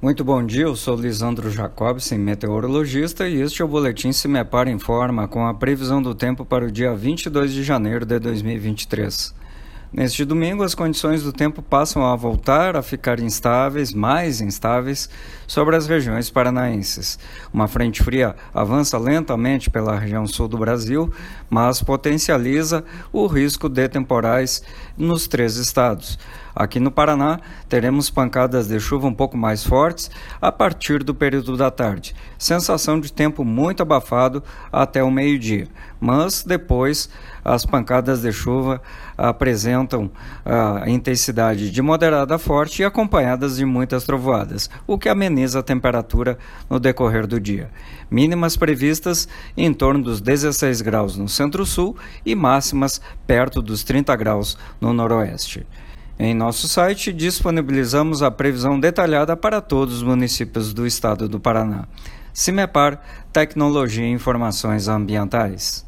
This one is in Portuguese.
Muito bom dia, eu sou Lisandro Jacobsen, meteorologista, e este é o Boletim Se Me Para Informa com a previsão do tempo para o dia 22 de janeiro de 2023. Neste domingo, as condições do tempo passam a voltar a ficar instáveis, mais instáveis, sobre as regiões paranaenses. Uma frente fria avança lentamente pela região sul do Brasil, mas potencializa o risco de temporais nos três estados. Aqui no Paraná, teremos pancadas de chuva um pouco mais fortes a partir do período da tarde. Sensação de tempo muito abafado até o meio-dia, mas depois as pancadas de chuva apresentam a intensidade de moderada a forte e acompanhadas de muitas trovoadas, o que ameniza a temperatura no decorrer do dia. Mínimas previstas em torno dos 16 graus no centro-sul e máximas perto dos 30 graus no noroeste. Em nosso site, disponibilizamos a previsão detalhada para todos os municípios do estado do Paraná. CIMEPAR Tecnologia e Informações Ambientais.